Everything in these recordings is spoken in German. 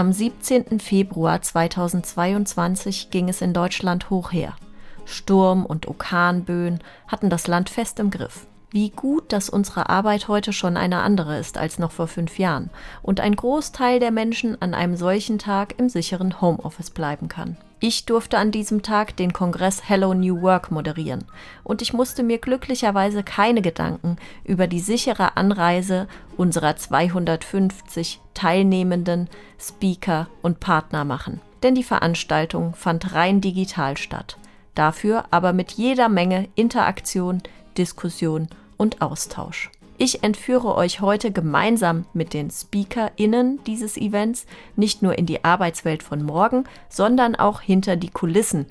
Am 17. Februar 2022 ging es in Deutschland hoch her. Sturm und Orkanböen hatten das Land fest im Griff. Wie gut, dass unsere Arbeit heute schon eine andere ist als noch vor fünf Jahren und ein Großteil der Menschen an einem solchen Tag im sicheren Homeoffice bleiben kann. Ich durfte an diesem Tag den Kongress Hello New Work moderieren und ich musste mir glücklicherweise keine Gedanken über die sichere Anreise unserer 250 teilnehmenden Speaker und Partner machen. Denn die Veranstaltung fand rein digital statt. Dafür aber mit jeder Menge Interaktion, Diskussion und Austausch. Ich entführe euch heute gemeinsam mit den SpeakerInnen dieses Events nicht nur in die Arbeitswelt von morgen, sondern auch hinter die Kulissen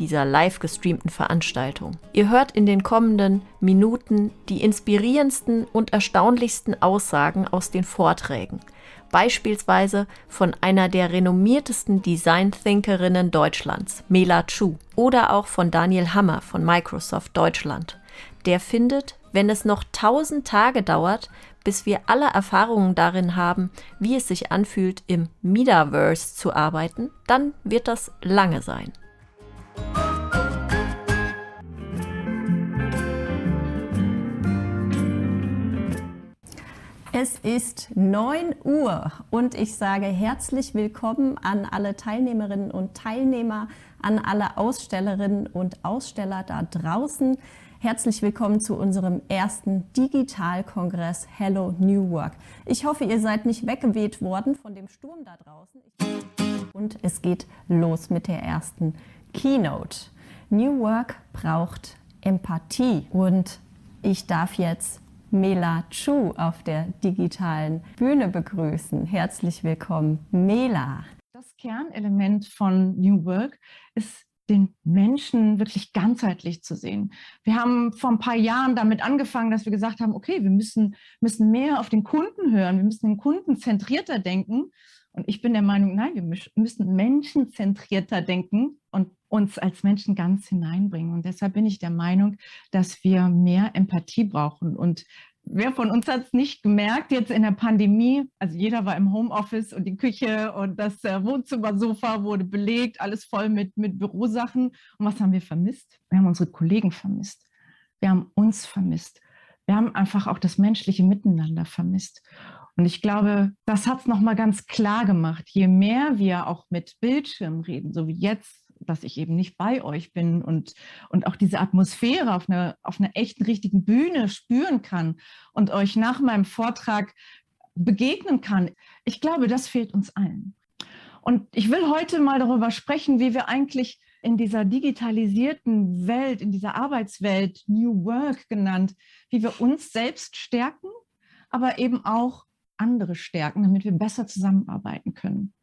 dieser live gestreamten Veranstaltung. Ihr hört in den kommenden Minuten die inspirierendsten und erstaunlichsten Aussagen aus den Vorträgen. Beispielsweise von einer der renommiertesten Design-Thinkerinnen Deutschlands, Mela Chu, oder auch von Daniel Hammer von Microsoft Deutschland. Der findet, wenn es noch tausend Tage dauert, bis wir alle Erfahrungen darin haben, wie es sich anfühlt, im Metaverse zu arbeiten, dann wird das lange sein. Es ist 9 Uhr und ich sage herzlich willkommen an alle Teilnehmerinnen und Teilnehmer, an alle Ausstellerinnen und Aussteller da draußen. Herzlich willkommen zu unserem ersten Digitalkongress Hello New Work. Ich hoffe, ihr seid nicht weggeweht worden von dem Sturm da draußen. Und es geht los mit der ersten Keynote. New Work braucht Empathie und ich darf jetzt Mela Chu auf der digitalen Bühne begrüßen. Herzlich willkommen, Mela. Das Kernelement von New Work ist den Menschen wirklich ganzheitlich zu sehen. Wir haben vor ein paar Jahren damit angefangen, dass wir gesagt haben, okay, wir müssen, müssen mehr auf den Kunden hören, wir müssen den Kunden zentrierter denken. Und ich bin der Meinung, nein, wir müssen menschenzentrierter denken und uns als Menschen ganz hineinbringen. Und deshalb bin ich der Meinung, dass wir mehr Empathie brauchen. Und wer von uns hat es nicht gemerkt, jetzt in der Pandemie, also jeder war im Homeoffice und die Küche und das äh, Wohnzimmersofa wurde belegt, alles voll mit, mit Bürosachen. Und was haben wir vermisst? Wir haben unsere Kollegen vermisst. Wir haben uns vermisst. Wir haben einfach auch das menschliche Miteinander vermisst. Und ich glaube, das hat es nochmal ganz klar gemacht. Je mehr wir auch mit Bildschirm reden, so wie jetzt, dass ich eben nicht bei euch bin und, und auch diese Atmosphäre auf einer, auf einer echten, richtigen Bühne spüren kann und euch nach meinem Vortrag begegnen kann. Ich glaube, das fehlt uns allen. Und ich will heute mal darüber sprechen, wie wir eigentlich in dieser digitalisierten Welt, in dieser Arbeitswelt, New Work genannt, wie wir uns selbst stärken, aber eben auch andere stärken, damit wir besser zusammenarbeiten können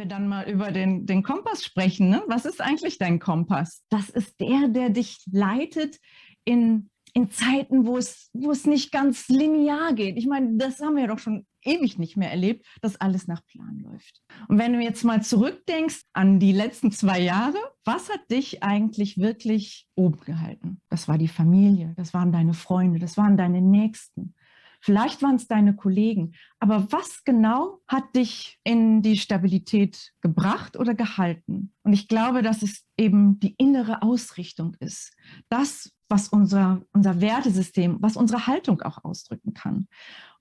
wir dann mal über den, den Kompass sprechen. Ne? Was ist eigentlich dein Kompass? Das ist der, der dich leitet in, in Zeiten, wo es, wo es nicht ganz linear geht. Ich meine, das haben wir doch schon ewig nicht mehr erlebt, dass alles nach Plan läuft. Und wenn du jetzt mal zurückdenkst an die letzten zwei Jahre, was hat dich eigentlich wirklich oben gehalten? Das war die Familie, das waren deine Freunde, das waren deine Nächsten. Vielleicht waren es deine Kollegen. Aber was genau hat dich in die Stabilität gebracht oder gehalten? Und ich glaube, dass es eben die innere Ausrichtung ist. Das, was unser, unser Wertesystem, was unsere Haltung auch ausdrücken kann.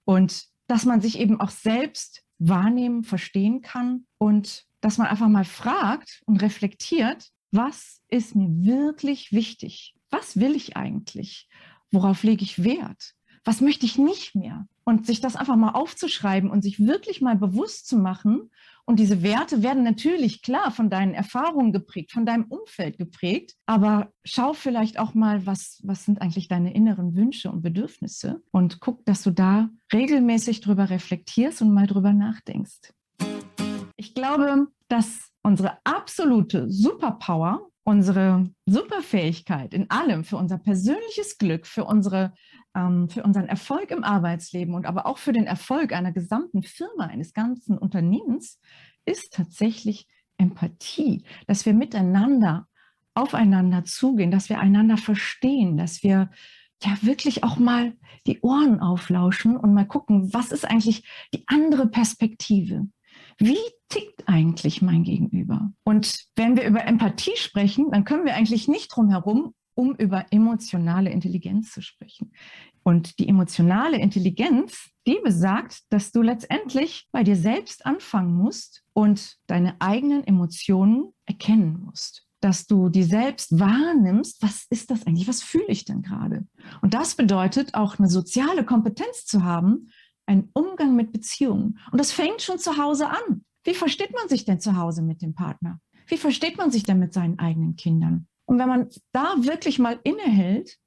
Und dass man sich eben auch selbst wahrnehmen, verstehen kann und dass man einfach mal fragt und reflektiert, was ist mir wirklich wichtig? Was will ich eigentlich? Worauf lege ich Wert? Was möchte ich nicht mehr? Und sich das einfach mal aufzuschreiben und sich wirklich mal bewusst zu machen. Und diese Werte werden natürlich klar von deinen Erfahrungen geprägt, von deinem Umfeld geprägt. Aber schau vielleicht auch mal, was, was sind eigentlich deine inneren Wünsche und Bedürfnisse? Und guck, dass du da regelmäßig drüber reflektierst und mal drüber nachdenkst. Ich glaube, dass unsere absolute Superpower unsere Superfähigkeit in allem, für unser persönliches Glück, für, unsere, ähm, für unseren Erfolg im Arbeitsleben und aber auch für den Erfolg einer gesamten Firma, eines ganzen Unternehmens, ist tatsächlich Empathie, dass wir miteinander aufeinander zugehen, dass wir einander verstehen, dass wir ja wirklich auch mal die Ohren auflauschen und mal gucken, was ist eigentlich die andere Perspektive? Wie tickt eigentlich mein Gegenüber? Und wenn wir über Empathie sprechen, dann können wir eigentlich nicht drum herum, um über emotionale Intelligenz zu sprechen. Und die emotionale Intelligenz, die besagt, dass du letztendlich bei dir selbst anfangen musst und deine eigenen Emotionen erkennen musst. Dass du die selbst wahrnimmst, was ist das eigentlich, was fühle ich denn gerade? Und das bedeutet auch eine soziale Kompetenz zu haben, einen Umgang mit Beziehungen. Und das fängt schon zu Hause an. Wie versteht man sich denn zu Hause mit dem Partner? Wie versteht man sich denn mit seinen eigenen Kindern? Und wenn man da wirklich mal innehält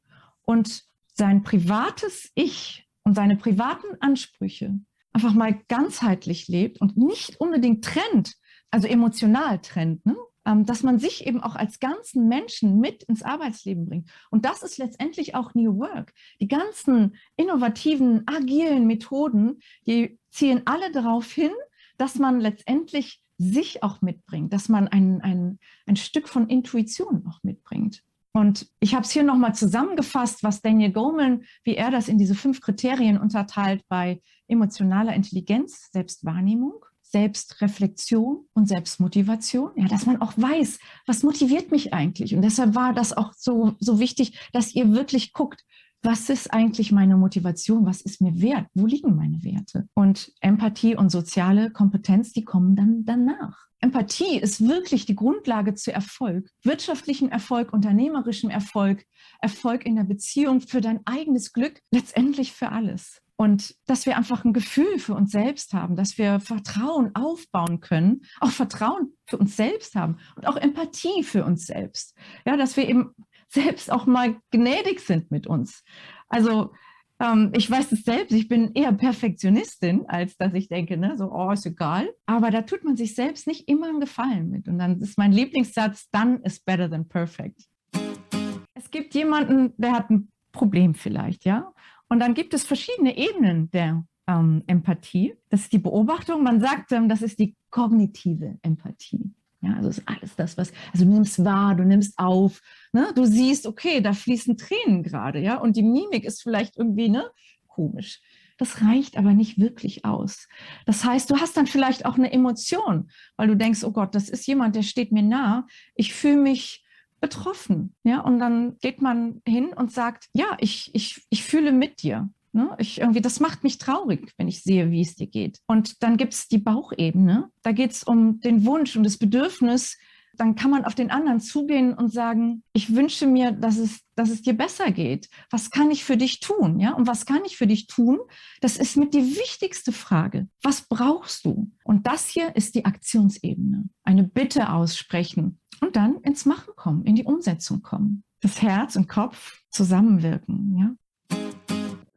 und sein privates Ich und seine privaten Ansprüche einfach mal ganzheitlich lebt und nicht unbedingt trennt, also emotional trennt, ne? Ähm, dass man sich eben auch als ganzen Menschen mit ins Arbeitsleben bringt. Und das ist letztendlich auch New Work. Die ganzen innovativen, agilen Methoden, die zielen alle darauf hin, dass man letztendlich sich auch mitbringt, dass man ein, ein, ein Stück von Intuition auch mitbringt. Und ich habe es hier nochmal zusammengefasst, was Daniel Goleman, wie er das in diese fünf Kriterien unterteilt bei emotionaler Intelligenz, Selbstwahrnehmung, Selbstreflexion und Selbstmotivation. Ja, dass man auch weiß, was motiviert mich eigentlich. Und deshalb war das auch so, so wichtig, dass ihr wirklich guckt, was ist eigentlich meine Motivation? Was ist mir wert? Wo liegen meine Werte? Und Empathie und soziale Kompetenz, die kommen dann danach. Empathie ist wirklich die Grundlage zu Erfolg, wirtschaftlichem Erfolg, unternehmerischem Erfolg, Erfolg in der Beziehung, für dein eigenes Glück, letztendlich für alles. Und dass wir einfach ein Gefühl für uns selbst haben, dass wir Vertrauen aufbauen können, auch Vertrauen für uns selbst haben und auch Empathie für uns selbst. Ja, dass wir eben selbst auch mal gnädig sind mit uns. Also ähm, ich weiß es selbst, ich bin eher Perfektionistin, als dass ich denke, ne, so, oh, ist egal. Aber da tut man sich selbst nicht immer einen Gefallen mit. Und dann ist mein Lieblingssatz, done is better than perfect. Es gibt jemanden, der hat ein Problem vielleicht, ja. Und dann gibt es verschiedene Ebenen der ähm, Empathie. Das ist die Beobachtung. Man sagt, ähm, das ist die kognitive Empathie. Ja, also ist alles das, was, also du nimmst wahr, du nimmst auf, ne? du siehst, okay, da fließen Tränen gerade, ja, und die Mimik ist vielleicht irgendwie, ne, komisch. Das reicht aber nicht wirklich aus. Das heißt, du hast dann vielleicht auch eine Emotion, weil du denkst, oh Gott, das ist jemand, der steht mir nah. Ich fühle mich betroffen, ja, und dann geht man hin und sagt, ja, ich, ich, ich fühle mit dir. Ne? Ich irgendwie, das macht mich traurig, wenn ich sehe, wie es dir geht. Und dann gibt es die Bauchebene. Da geht es um den Wunsch und das Bedürfnis. Dann kann man auf den anderen zugehen und sagen, ich wünsche mir, dass es, dass es dir besser geht. Was kann ich für dich tun? Ja? Und was kann ich für dich tun? Das ist mit die wichtigste Frage. Was brauchst du? Und das hier ist die Aktionsebene. Eine Bitte aussprechen und dann ins Machen kommen, in die Umsetzung kommen. Das Herz und Kopf zusammenwirken. Ja?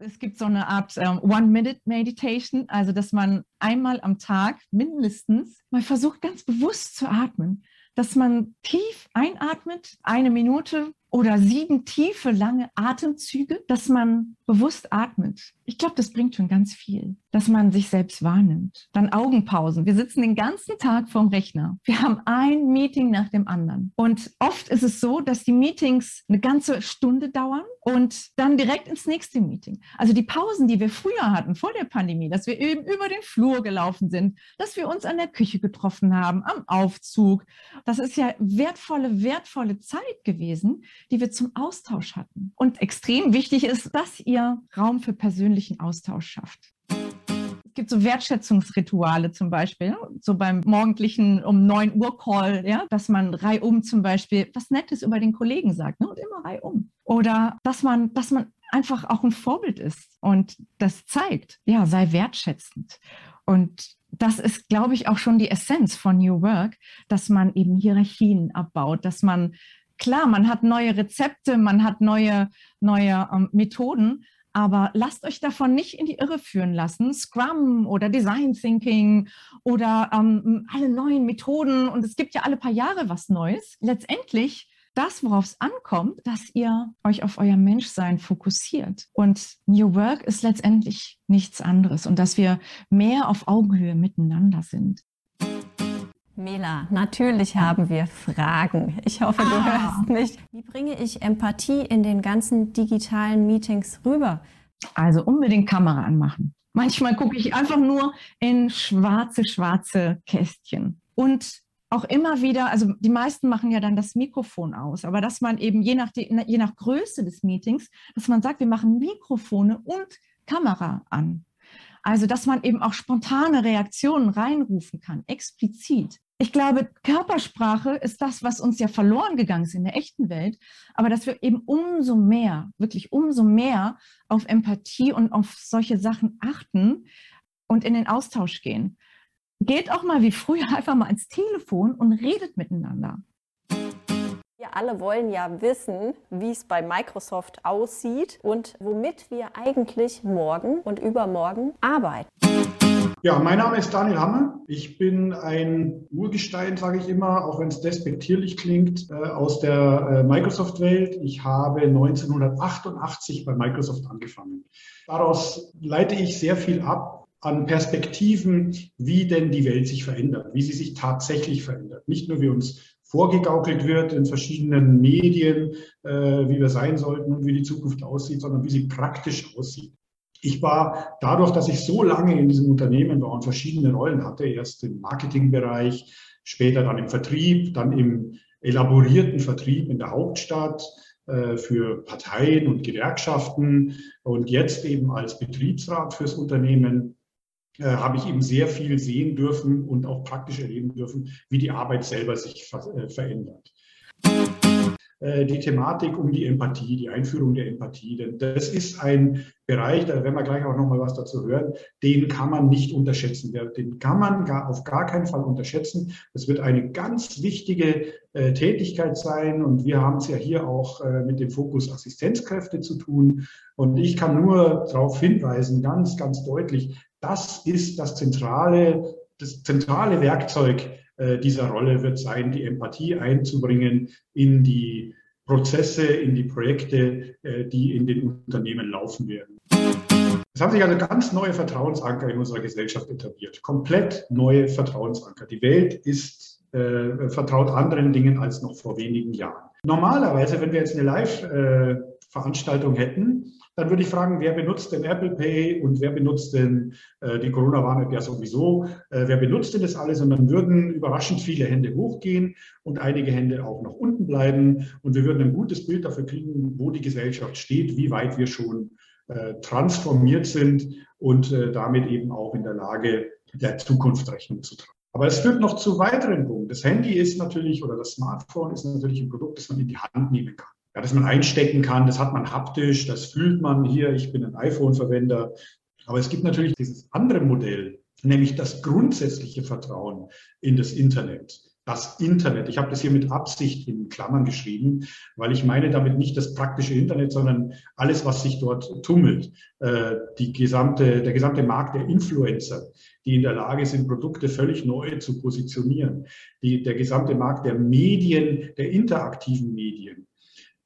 es gibt so eine Art ähm, One-Minute-Meditation, also dass man einmal am Tag mindestens mal versucht, ganz bewusst zu atmen. Dass man tief einatmet, eine Minute oder sieben tiefe, lange Atemzüge, dass man bewusst atmet. Ich glaube, das bringt schon ganz viel, dass man sich selbst wahrnimmt. Dann Augenpausen. Wir sitzen den ganzen Tag vorm Rechner. Wir haben ein Meeting nach dem anderen. Und oft ist es so, dass die Meetings eine ganze Stunde dauern und dann direkt ins nächste Meeting. Also die Pausen, die wir früher hatten, vor der Pandemie, dass wir eben über den Flur gelaufen sind, dass wir uns an der Küche getroffen haben, am Aufzug. Das ist ja wertvolle, wertvolle Zeit gewesen, die wir zum Austausch hatten. Und extrem wichtig ist, dass ihr Raum für persönlichen Austausch schafft. Es gibt so Wertschätzungsrituale zum Beispiel, so beim morgendlichen um 9 Uhr Call, ja, dass man reihum zum Beispiel was Nettes über den Kollegen sagt ne, und immer reihum. Oder dass man, dass man einfach auch ein Vorbild ist und das zeigt, ja, sei wertschätzend. Und das ist, glaube ich, auch schon die Essenz von New Work, dass man eben Hierarchien abbaut, dass man klar, man hat neue Rezepte, man hat neue, neue ähm, Methoden, aber lasst euch davon nicht in die Irre führen lassen. Scrum oder Design Thinking oder ähm, alle neuen Methoden und es gibt ja alle paar Jahre was Neues. Letztendlich das, worauf es ankommt, dass ihr euch auf euer Menschsein fokussiert. Und New Work ist letztendlich nichts anderes und dass wir mehr auf Augenhöhe miteinander sind. Mela, natürlich haben wir Fragen. Ich hoffe, du ah. hörst mich. Wie bringe ich Empathie in den ganzen digitalen Meetings rüber? Also unbedingt Kamera anmachen. Manchmal gucke ich einfach nur in schwarze, schwarze Kästchen. Und auch immer wieder, also die meisten machen ja dann das Mikrofon aus, aber dass man eben je nach, je nach Größe des Meetings, dass man sagt, wir machen Mikrofone und Kamera an. Also, dass man eben auch spontane Reaktionen reinrufen kann, explizit. Ich glaube, Körpersprache ist das, was uns ja verloren gegangen ist in der echten Welt, aber dass wir eben umso mehr, wirklich umso mehr auf Empathie und auf solche Sachen achten und in den Austausch gehen geht auch mal wie früher einfach mal ins Telefon und redet miteinander. Wir alle wollen ja wissen, wie es bei Microsoft aussieht und womit wir eigentlich morgen und übermorgen arbeiten. Ja, mein Name ist Daniel Hammer. Ich bin ein Urgestein, sage ich immer, auch wenn es despektierlich klingt, äh, aus der äh, Microsoft-Welt. Ich habe 1988 bei Microsoft angefangen. Daraus leite ich sehr viel ab, an Perspektiven, wie denn die Welt sich verändert, wie sie sich tatsächlich verändert. Nicht nur wie uns vorgegaukelt wird in verschiedenen Medien, äh, wie wir sein sollten und wie die Zukunft aussieht, sondern wie sie praktisch aussieht. Ich war dadurch, dass ich so lange in diesem Unternehmen war und verschiedene Rollen hatte, erst im Marketingbereich, später dann im Vertrieb, dann im elaborierten Vertrieb in der Hauptstadt, äh, für Parteien und Gewerkschaften und jetzt eben als Betriebsrat fürs Unternehmen äh, habe ich eben sehr viel sehen dürfen und auch praktisch erleben dürfen, wie die Arbeit selber sich äh, verändert. Äh, die Thematik um die Empathie, die Einführung der Empathie, denn das ist ein Bereich, da werden wir gleich auch noch mal was dazu hören, den kann man nicht unterschätzen. Den kann man gar, auf gar keinen Fall unterschätzen. Das wird eine ganz wichtige äh, Tätigkeit sein und wir haben es ja hier auch äh, mit dem Fokus Assistenzkräfte zu tun. Und ich kann nur darauf hinweisen, ganz, ganz deutlich, das ist das zentrale, das zentrale Werkzeug äh, dieser Rolle wird sein, die Empathie einzubringen in die Prozesse, in die Projekte, äh, die in den Unternehmen laufen werden. Es haben sich also ganz neue Vertrauensanker in unserer Gesellschaft etabliert. Komplett neue Vertrauensanker. Die Welt ist äh, vertraut anderen Dingen als noch vor wenigen Jahren. Normalerweise, wenn wir jetzt eine Live-Veranstaltung hätten, dann würde ich fragen, wer benutzt denn Apple Pay und wer benutzt denn äh, die Corona-Warn-App ja sowieso? Äh, wer benutzt denn das alles? Und dann würden überraschend viele Hände hochgehen und einige Hände auch noch unten bleiben. Und wir würden ein gutes Bild dafür kriegen, wo die Gesellschaft steht, wie weit wir schon äh, transformiert sind und äh, damit eben auch in der Lage, der Zukunft Rechnung zu tragen. Aber es führt noch zu weiteren Punkten. Das Handy ist natürlich oder das Smartphone ist natürlich ein Produkt, das man in die Hand nehmen kann ja, das man einstecken kann, das hat man haptisch, das fühlt man hier, ich bin ein iPhone-Verwender. Aber es gibt natürlich dieses andere Modell, nämlich das grundsätzliche Vertrauen in das Internet. Das Internet. Ich habe das hier mit Absicht in Klammern geschrieben, weil ich meine damit nicht das praktische Internet, sondern alles, was sich dort tummelt. Äh, die gesamte, der gesamte Markt der Influencer, die in der Lage sind, Produkte völlig neu zu positionieren. Die, der gesamte Markt der Medien, der interaktiven Medien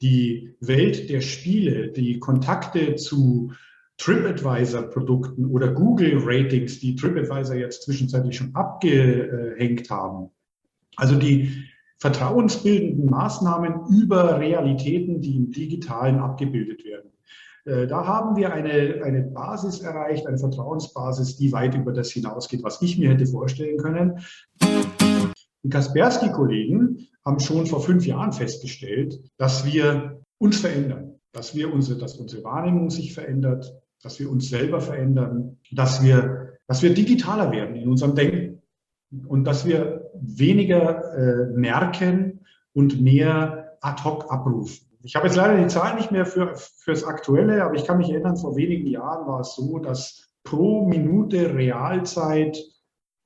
die Welt der Spiele, die Kontakte zu TripAdvisor-Produkten oder Google-Ratings, die TripAdvisor jetzt zwischenzeitlich schon abgehängt haben. Also die vertrauensbildenden Maßnahmen über Realitäten, die im digitalen abgebildet werden. Äh, da haben wir eine, eine Basis erreicht, eine Vertrauensbasis, die weit über das hinausgeht, was ich mir hätte vorstellen können. Die Kaspersky-Kollegen haben schon vor fünf Jahren festgestellt, dass wir uns verändern, dass wir unsere, dass unsere Wahrnehmung sich verändert, dass wir uns selber verändern, dass wir, dass wir digitaler werden in unserem Denken und dass wir weniger äh, merken und mehr ad hoc abrufen. Ich habe jetzt leider die Zahlen nicht mehr für, fürs Aktuelle, aber ich kann mich erinnern, vor wenigen Jahren war es so, dass pro Minute Realzeit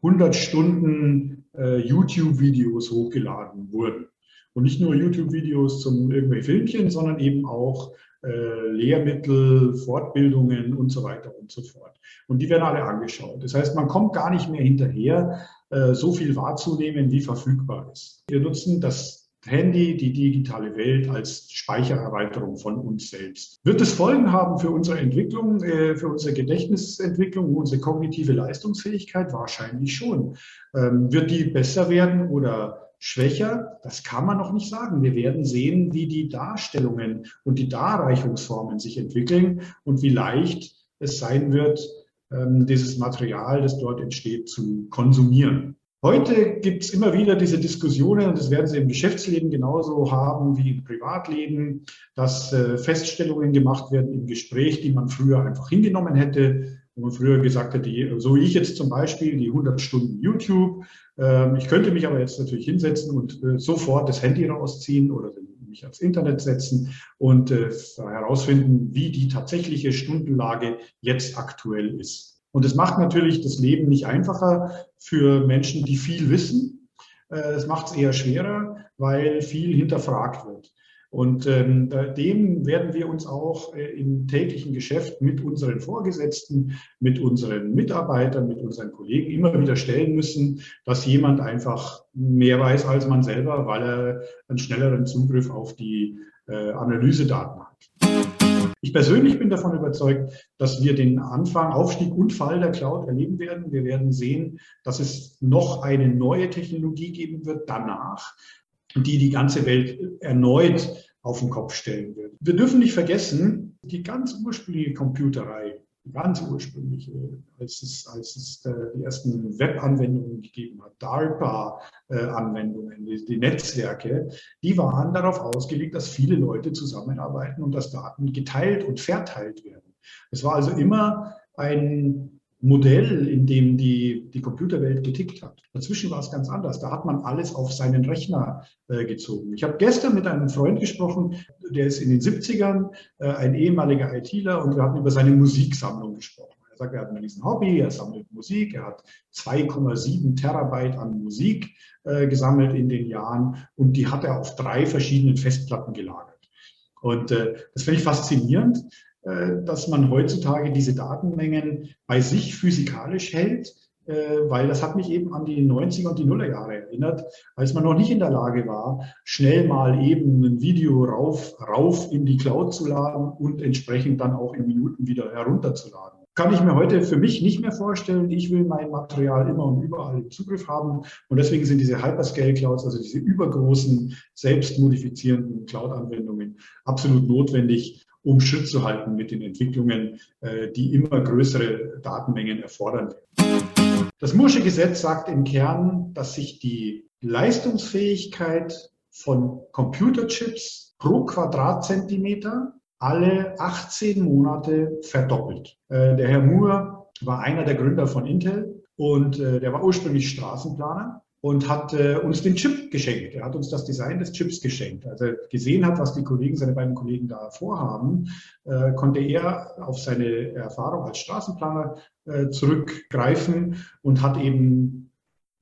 100 Stunden äh, YouTube-Videos hochgeladen wurden. Und nicht nur YouTube-Videos zum irgendwelchen Filmchen, sondern eben auch äh, Lehrmittel, Fortbildungen und so weiter und so fort. Und die werden alle angeschaut. Das heißt, man kommt gar nicht mehr hinterher, äh, so viel wahrzunehmen, wie verfügbar ist. Wir nutzen das Handy, die digitale Welt als Speichererweiterung von uns selbst. Wird es Folgen haben für unsere Entwicklung, äh, für unsere Gedächtnisentwicklung, unsere kognitive Leistungsfähigkeit? Wahrscheinlich schon. Ähm, wird die besser werden oder schwächer? Das kann man noch nicht sagen. Wir werden sehen, wie die Darstellungen und die Darreichungsformen sich entwickeln und wie leicht es sein wird, ähm, dieses Material, das dort entsteht, zu konsumieren. Heute gibt es immer wieder diese Diskussionen, und das werden Sie im Geschäftsleben genauso haben wie im Privatleben, dass äh, Feststellungen gemacht werden im Gespräch, die man früher einfach hingenommen hätte, wo man früher gesagt hätte, so wie ich jetzt zum Beispiel, die 100 Stunden YouTube. Ähm, ich könnte mich aber jetzt natürlich hinsetzen und äh, sofort das Handy rausziehen oder mich ans Internet setzen und äh, herausfinden, wie die tatsächliche Stundenlage jetzt aktuell ist. Und es macht natürlich das Leben nicht einfacher für Menschen, die viel wissen. Äh, es macht es eher schwerer, weil viel hinterfragt wird. Und ähm, dem werden wir uns auch äh, im täglichen Geschäft mit unseren Vorgesetzten, mit unseren Mitarbeitern, mit unseren Kollegen immer wieder stellen müssen, dass jemand einfach mehr weiß als man selber, weil er einen schnelleren Zugriff auf die äh, Analysedaten hat. Ich persönlich bin davon überzeugt, dass wir den Anfang, Aufstieg und Fall der Cloud erleben werden. Wir werden sehen, dass es noch eine neue Technologie geben wird danach, die die ganze Welt erneut auf den Kopf stellen wird. Wir dürfen nicht vergessen, die ganz ursprüngliche Computerei, ganz ursprünglich, als es, als es äh, die ersten Web-Anwendungen gegeben hat, DARPA-Anwendungen, die, die, Netzwerke, die waren darauf ausgelegt, dass viele Leute zusammenarbeiten und dass Daten geteilt und verteilt werden. Es war also immer ein Modell, in dem die, die Computerwelt getickt hat. Dazwischen war es ganz anders. Da hat man alles auf seinen Rechner äh, gezogen. Ich habe gestern mit einem Freund gesprochen, der ist in den 70ern, äh, ein ehemaliger ITler, und wir hatten über seine Musiksammlung gesprochen. Er sagt, er hat ein riesen Hobby, er sammelt Musik, er hat 2,7 Terabyte an Musik äh, gesammelt in den Jahren und die hat er auf drei verschiedenen Festplatten gelagert. Und äh, das finde ich faszinierend, dass man heutzutage diese Datenmengen bei sich physikalisch hält, äh, weil das hat mich eben an die 90er und die Nullerjahre erinnert, als man noch nicht in der Lage war, schnell mal eben ein Video rauf, rauf in die Cloud zu laden und entsprechend dann auch in Minuten wieder herunterzuladen. Kann ich mir heute für mich nicht mehr vorstellen. Ich will mein Material immer und überall im Zugriff haben. Und deswegen sind diese Hyperscale Clouds, also diese übergroßen, selbstmodifizierenden Cloud-Anwendungen absolut notwendig, um Schritt zu halten mit den Entwicklungen, äh, die immer größere Datenmengen erfordern. Das Mursche Gesetz sagt im Kern, dass sich die Leistungsfähigkeit von Computerchips pro Quadratzentimeter alle 18 Monate verdoppelt. Äh, der Herr Moore war einer der Gründer von Intel und äh, der war ursprünglich Straßenplaner und hat äh, uns den Chip geschenkt. Er hat uns das Design des Chips geschenkt. Also er gesehen hat, was die Kollegen, seine beiden Kollegen da vorhaben, äh, konnte er auf seine Erfahrung als Straßenplaner äh, zurückgreifen und hat eben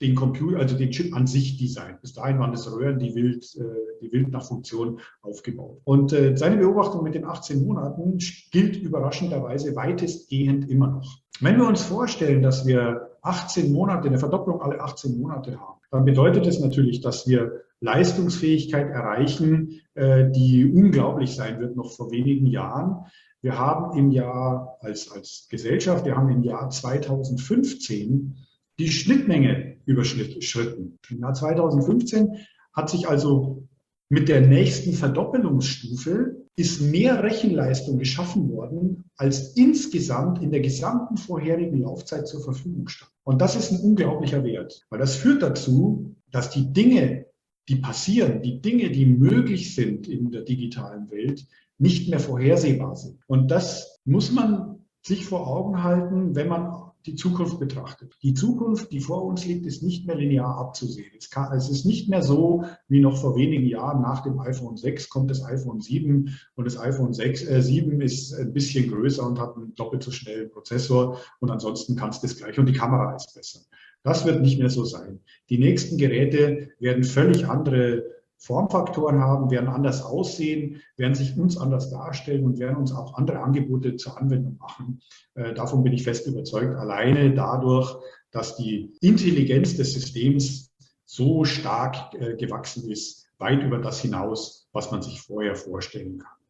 den Computer, also den Chip an sich designt. Bis dahin waren es Röhren, die wild, äh, die wild nach Funktion aufgebaut. Und äh, seine Beobachtung mit den 18 Monaten gilt überraschenderweise weitestgehend immer noch. Wenn wir uns vorstellen, dass wir 18 Monate, eine Verdopplung alle 18 Monate haben, dann bedeutet es natürlich, dass wir Leistungsfähigkeit erreichen, äh, die unglaublich sein wird noch vor wenigen Jahren. Wir haben im Jahr als, als Gesellschaft, wir haben im Jahr 2015 die Schnittmenge überschritten. Im Jahr 2015 hat sich also mit der nächsten Verdoppelungsstufe ist mehr Rechenleistung geschaffen worden, als insgesamt in der gesamten vorherigen Laufzeit zur Verfügung stand. Und das ist ein unglaublicher Wert, weil das führt dazu, dass die Dinge, die passieren, die Dinge, die möglich sind in der digitalen Welt, nicht mehr vorhersehbar sind. Und das muss man sich vor Augen halten, wenn man die Zukunft betrachtet. Die Zukunft, die vor uns liegt, ist nicht mehr linear abzusehen. Es, kann, es, ist nicht mehr so wie noch vor wenigen Jahren nach dem iPhone 6 kommt das iPhone 7 und das iPhone 6, äh, 7 ist ein bisschen größer und hat einen doppelt so schnellen Prozessor und ansonsten kannst du das gleich und die Kamera ist besser. Das wird nicht mehr so sein. Die nächsten Geräte werden völlig andere Formfaktoren haben, werden anders aussehen, werden sich uns anders darstellen und werden uns auch andere Angebote zur Anwendung machen. Äh, davon bin ich fest überzeugt, alleine dadurch, dass die Intelligenz des Systems so stark äh, gewachsen ist, weit über das hinaus, was man sich vorher vorstellen kann.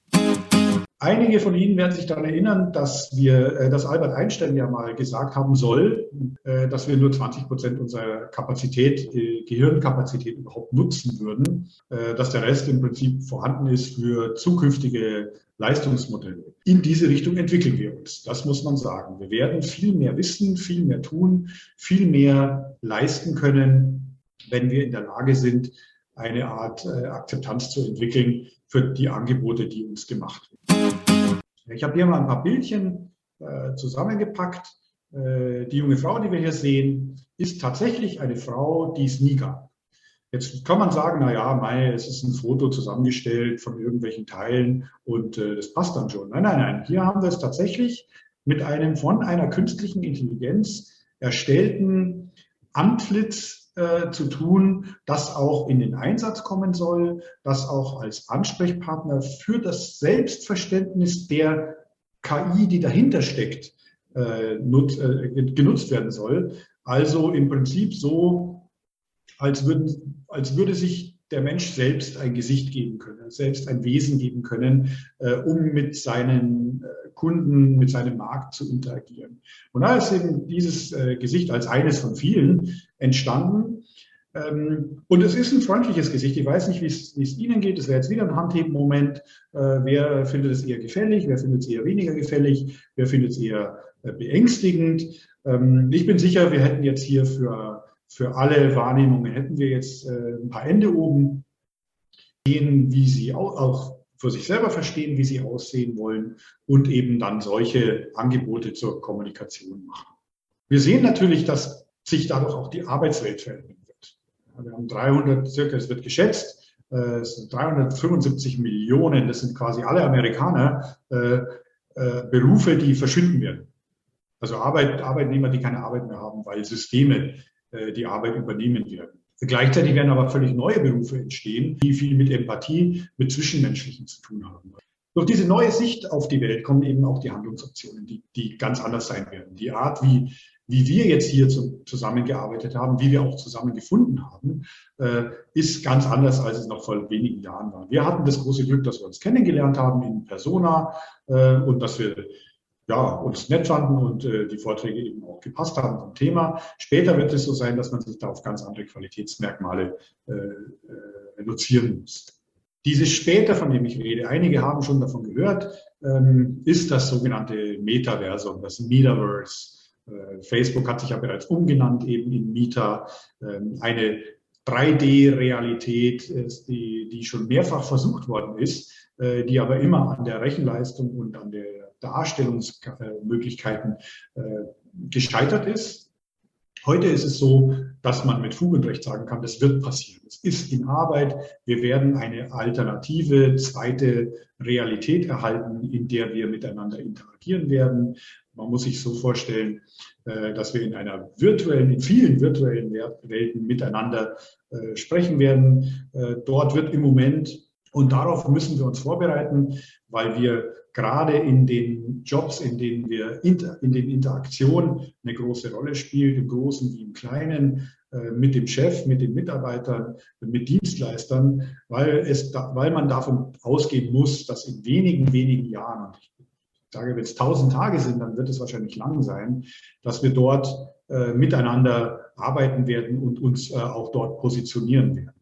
Einige von Ihnen werden sich daran erinnern, dass wir, äh, dass Albert Einstein ja mal gesagt haben soll, äh, dass wir nur 20 Prozent unserer Kapazität, Gehirnkapazität überhaupt nutzen würden, äh, dass der Rest im Prinzip vorhanden ist für zukünftige Leistungsmodelle. In diese Richtung entwickeln wir uns. Das muss man sagen. Wir werden viel mehr wissen, viel mehr tun, viel mehr leisten können, wenn wir in der Lage sind, eine Art Akzeptanz zu entwickeln für die Angebote, die uns gemacht werden. Ich habe hier mal ein paar Bildchen äh, zusammengepackt. Äh, die junge Frau, die wir hier sehen, ist tatsächlich eine Frau, die es nie gab. Jetzt kann man sagen, na ja, Mai, es ist ein Foto zusammengestellt von irgendwelchen Teilen und äh, das passt dann schon. Nein, nein, nein. Hier haben wir es tatsächlich mit einem von einer künstlichen Intelligenz erstellten Antlitz äh, zu tun, das auch in den Einsatz kommen soll, das auch als Ansprechpartner für das Selbstverständnis der KI, die dahinter steckt, äh, nut, äh, genutzt werden soll. Also im Prinzip so, als, würden, als würde sich der Mensch selbst ein Gesicht geben können, selbst ein Wesen geben können, äh, um mit seinen äh, Kunden, mit seinem Markt zu interagieren. Und da ist eben dieses äh, Gesicht als eines von vielen entstanden. Ähm, und es ist ein freundliches Gesicht. Ich weiß nicht, wie es, Ihnen geht. Es wäre jetzt wieder ein Handheben-Moment. Äh, wer findet es eher gefällig? Wer findet es eher weniger gefällig? Wer findet es eher äh, beängstigend? Ähm, ich bin sicher, wir hätten jetzt hier für für alle Wahrnehmungen hätten wir jetzt äh, ein paar Ende oben, sehen, wie sie auch, auch für sich selber verstehen, wie sie aussehen wollen und eben dann solche Angebote zur Kommunikation machen. Wir sehen natürlich, dass sich dadurch auch die Arbeitswelt verändern wird. Wir haben 300, circa, es wird geschätzt, äh, es sind 375 Millionen, das sind quasi alle Amerikaner, äh, äh, Berufe, die verschwinden werden. Also Arbeit, Arbeitnehmer, die keine Arbeit mehr haben, weil Systeme die Arbeit übernehmen werden. Gleichzeitig werden aber völlig neue Berufe entstehen, die viel mit Empathie, mit Zwischenmenschlichen zu tun haben. Durch diese neue Sicht auf die Welt kommen eben auch die Handlungsoptionen, die, die ganz anders sein werden. Die Art, wie, wie wir jetzt hier zu, zusammengearbeitet haben, wie wir auch zusammengefunden haben, äh, ist ganz anders, als es noch vor wenigen Jahren war. Wir hatten das große Glück, dass wir uns kennengelernt haben in Persona äh, und dass wir ja, uns nett fanden und äh, die Vorträge eben auch gepasst haben zum Thema. Später wird es so sein, dass man sich da auf ganz andere Qualitätsmerkmale äh, äh, reduzieren muss. Dieses später, von dem ich rede, einige haben schon davon gehört, ähm, ist das sogenannte Metaversum, das Metaverse. Äh, Facebook hat sich ja bereits umgenannt eben in Meta, ähm, eine 3D-Realität, die, die schon mehrfach versucht worden ist, äh, die aber immer an der Rechenleistung und an der Darstellungsmöglichkeiten äh, gescheitert ist. Heute ist es so, dass man mit Fug und Recht sagen kann, das wird passieren. Es ist in Arbeit. Wir werden eine alternative zweite Realität erhalten, in der wir miteinander interagieren werden. Man muss sich so vorstellen, äh, dass wir in einer virtuellen, in vielen virtuellen Welten miteinander äh, sprechen werden. Dort wird im Moment, und darauf müssen wir uns vorbereiten, weil wir gerade in den Jobs, in denen wir inter, in den Interaktionen eine große Rolle spielt, im Großen wie im Kleinen, äh, mit dem Chef, mit den Mitarbeitern, mit Dienstleistern, weil, es weil man davon ausgehen muss, dass in wenigen, wenigen Jahren, und ich sage, wenn es tausend Tage sind, dann wird es wahrscheinlich lang sein, dass wir dort äh, miteinander arbeiten werden und uns äh, auch dort positionieren werden.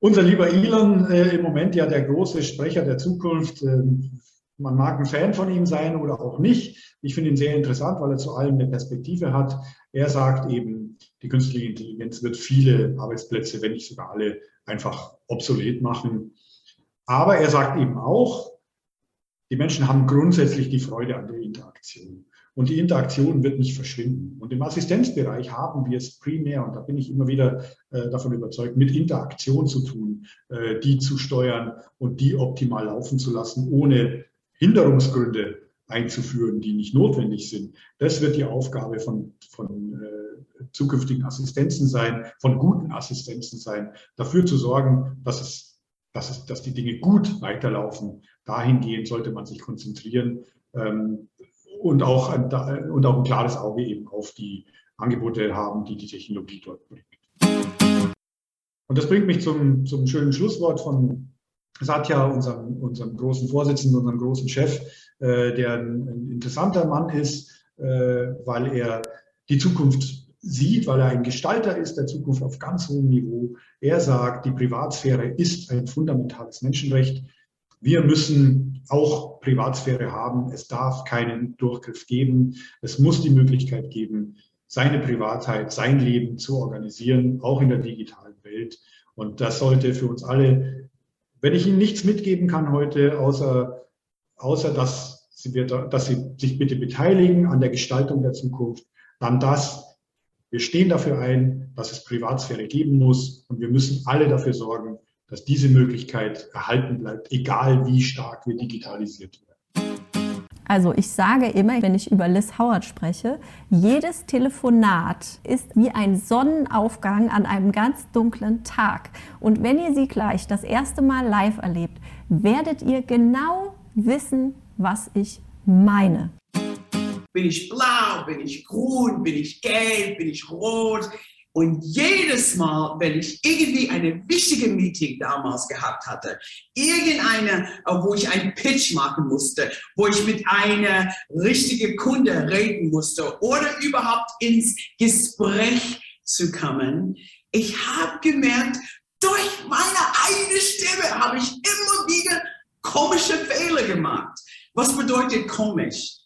Unser lieber Elon, äh, im Moment ja der große Sprecher der Zukunft. Äh, man mag ein Fan von ihm sein oder auch nicht. Ich finde ihn sehr interessant, weil er zu allem eine Perspektive hat. Er sagt eben, die künstliche Intelligenz wird viele Arbeitsplätze, wenn nicht sogar alle, einfach obsolet machen. Aber er sagt eben auch, die Menschen haben grundsätzlich die Freude an der Interaktion. Und die Interaktion wird nicht verschwinden. Und im Assistenzbereich haben wir es primär, und da bin ich immer wieder äh, davon überzeugt, mit Interaktion zu tun, äh, die zu steuern und die optimal laufen zu lassen, ohne Hinderungsgründe einzuführen, die nicht notwendig sind. Das wird die Aufgabe von, von äh, zukünftigen Assistenzen sein, von guten Assistenzen sein, dafür zu sorgen, dass es, dass die Dinge gut weiterlaufen. Dahingehend sollte man sich konzentrieren. Ähm, und auch, ein, und auch ein klares Auge eben auf die Angebote haben, die die Technologie dort bringt. Und das bringt mich zum, zum schönen Schlusswort von Satya, unserem, unserem großen Vorsitzenden, unserem großen Chef, äh, der ein, ein, interessanter Mann ist, äh, weil er die Zukunft sieht, weil er ein Gestalter ist der Zukunft auf ganz hohem Niveau. Er sagt, die Privatsphäre ist ein fundamentales Menschenrecht. Wir müssen auch Privatsphäre haben. Es darf keinen Durchgriff geben. Es muss die Möglichkeit geben, seine Privatheit, sein Leben zu organisieren, auch in der digitalen Welt. Und das sollte für uns alle, wenn ich Ihnen nichts mitgeben kann heute, außer, außer dass Sie, dass Sie sich bitte beteiligen an der Gestaltung der Zukunft, dann das, wir stehen dafür ein, dass es Privatsphäre geben muss und wir müssen alle dafür sorgen, dass diese Möglichkeit erhalten bleibt, egal wie stark wir digitalisiert werden. Also ich sage immer, wenn ich über Liz Howard spreche, jedes Telefonat ist wie ein Sonnenaufgang an einem ganz dunklen Tag. Und wenn ihr sie gleich das erste Mal live erlebt, werdet ihr genau wissen, was ich meine. Bin ich blau, bin ich grün, bin ich gelb, bin ich rot? Und jedes Mal, wenn ich irgendwie eine wichtige Meeting damals gehabt hatte, irgendeine, äh, wo ich einen Pitch machen musste, wo ich mit einer richtigen Kunde reden musste oder überhaupt ins Gespräch zu kommen, ich habe gemerkt, durch meine eigene Stimme habe ich immer wieder komische Fehler gemacht. Was bedeutet komisch?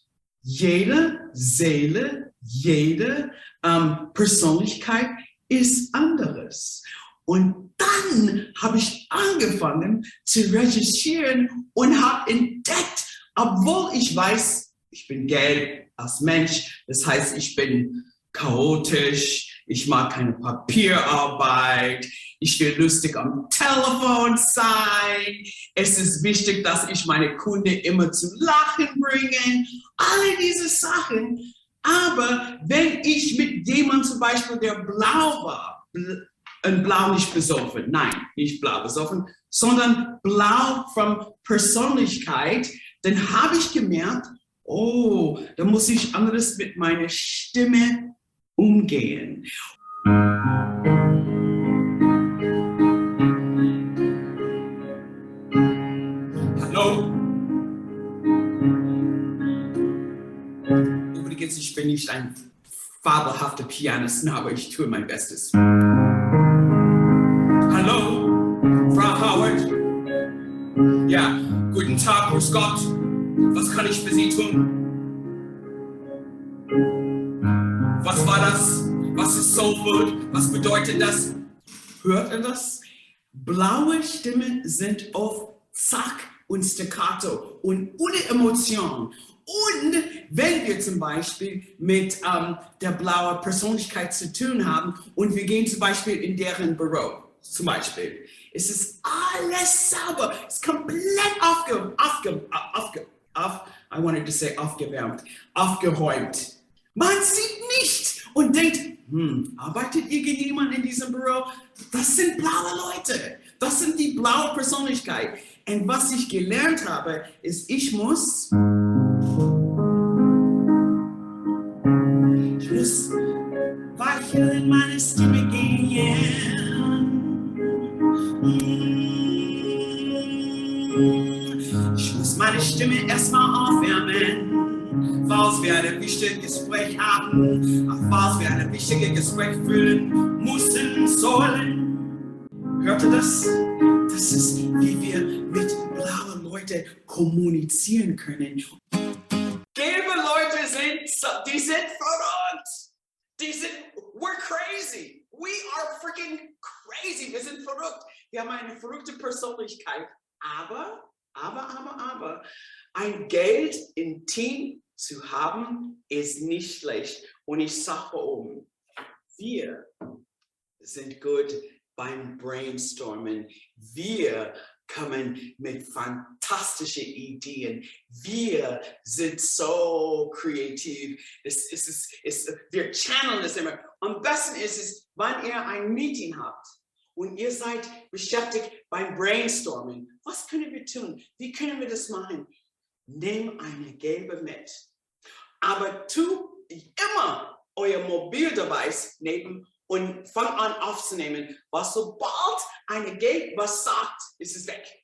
Jede Seele, jede ähm, Persönlichkeit ist anderes. Und dann habe ich angefangen zu recherchieren und habe entdeckt, obwohl ich weiß, ich bin gelb als Mensch, das heißt, ich bin chaotisch, ich mag keine Papierarbeit, ich will lustig am Telefon sein, es ist wichtig, dass ich meine Kunden immer zum Lachen bringe, alle diese Sachen aber wenn ich mit jemandem zum Beispiel, der blau war, ein Blau nicht besoffen, nein, nicht blau besoffen, sondern blau von Persönlichkeit, dann habe ich gemerkt, oh, da muss ich anderes mit meiner Stimme umgehen. Bin nicht ein fabelhafter Pianist, aber ich tue mein Bestes. Hallo, Frau Howard. Ja, guten Tag, grüß Gott. Was kann ich für Sie tun? Was war das? Was ist Soul Food? Was bedeutet das? Hört ihr das? Blaue Stimmen sind oft zack und staccato und ohne Emotion. Und wenn wir zum Beispiel mit ähm, der blauen Persönlichkeit zu tun haben und wir gehen zum Beispiel in deren Büro, zum Beispiel, es ist alles sauber, es ist komplett aufge, aufge, aufge, auf, I wanted to say aufgewärmt, aufgeräumt. Man sieht nicht und denkt, hm, arbeitet irgendjemand in diesem Büro? Das sind blaue Leute, das sind die blaue Persönlichkeit. Und was ich gelernt habe, ist, ich muss muss weicher in meine Stimme gehen. Ich muss meine Stimme erstmal aufwärmen, falls wir ein wichtiges Gespräch haben, falls wir ein wichtiges Gespräch führen müssen sollen. Hört ihr das? Das ist, wie wir mit blauen Leuten kommunizieren können. Gelbe Leute sind, die sind verrückt. Die sind, we're crazy. We are freaking crazy. Wir sind verrückt. Wir haben eine verrückte Persönlichkeit. Aber, aber, aber, aber, ein Geld im Team zu haben, ist nicht schlecht. Und ich sage oben, um, wir sind gut beim Brainstormen. Wir kommen mit fantastischen Ideen. Wir sind so kreativ. Es, es, es, es, wir channeln es immer. Am besten ist es, wenn ihr ein Meeting habt und ihr seid beschäftigt beim Brainstorming. Was können wir tun? Wie können wir das machen? Nimm eine gelbe mit. Aber tu immer euer Mobildevice neben und fang an aufzunehmen, was sobald eine Gate was sagt, ist es weg.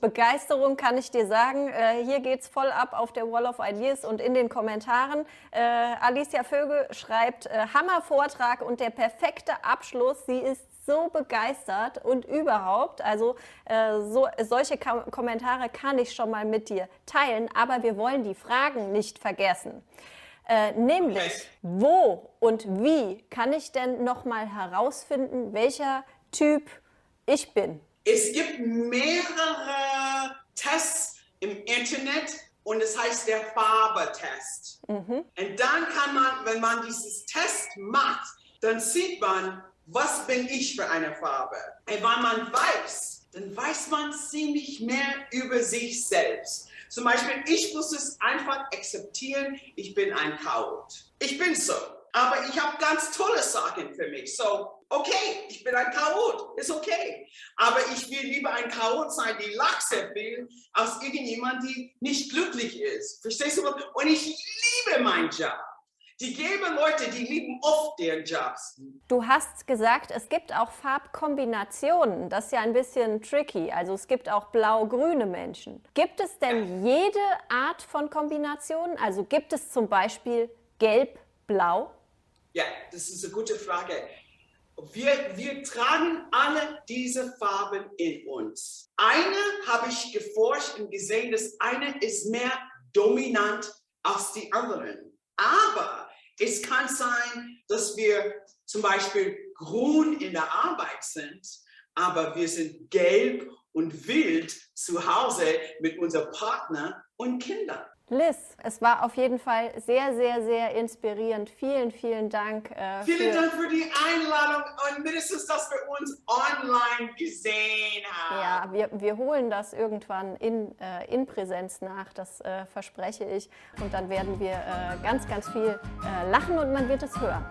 Begeisterung kann ich dir sagen. Äh, hier geht's voll ab auf der Wall of Ideas und in den Kommentaren. Äh, Alicia Vögel schreibt, äh, Hammer-Vortrag und der perfekte Abschluss. Sie ist so begeistert und überhaupt, also äh, so, solche Kom Kommentare kann ich schon mal mit dir teilen, aber wir wollen die Fragen nicht vergessen. Äh, nämlich, wo und wie kann ich denn nochmal herausfinden, welcher Typ ich bin? Es gibt mehrere Tests im Internet und es heißt der Farbe-Test. Mhm. Und dann kann man, wenn man dieses Test macht, dann sieht man, was bin ich für eine Farbe. Und wenn man weiß, dann weiß man ziemlich mehr über sich selbst. Zum Beispiel, ich muss es einfach akzeptieren, ich bin ein Chaot. Ich bin so. Aber ich habe ganz tolle Sachen für mich. So, okay, ich bin ein Chaot, ist okay. Aber ich will lieber ein Chaot sein, die lacht sehr viel, als irgendjemand, die nicht glücklich ist. Verstehst du? Und ich liebe meinen Job. Die geben Leute, die lieben oft deren Jobs. Du hast gesagt, es gibt auch Farbkombinationen. Das ist ja ein bisschen tricky. Also es gibt auch blau-grüne Menschen. Gibt es denn jede Art von Kombinationen? Also gibt es zum Beispiel gelb-blau? Ja, das ist eine gute Frage. Wir, wir tragen alle diese Farben in uns. Eine habe ich geforscht und gesehen, dass eine ist mehr dominant als die anderen. Aber es kann sein, dass wir zum Beispiel grün in der Arbeit sind, aber wir sind gelb und wild zu Hause mit unserem Partner und Kindern. Liz, es war auf jeden Fall sehr, sehr, sehr inspirierend. Vielen, vielen Dank. Äh, vielen für Dank für die Einladung und mindestens, dass wir uns online gesehen haben. Ja, wir, wir holen das irgendwann in, äh, in Präsenz nach, das äh, verspreche ich. Und dann werden wir äh, ganz, ganz viel äh, lachen und man wird es hören.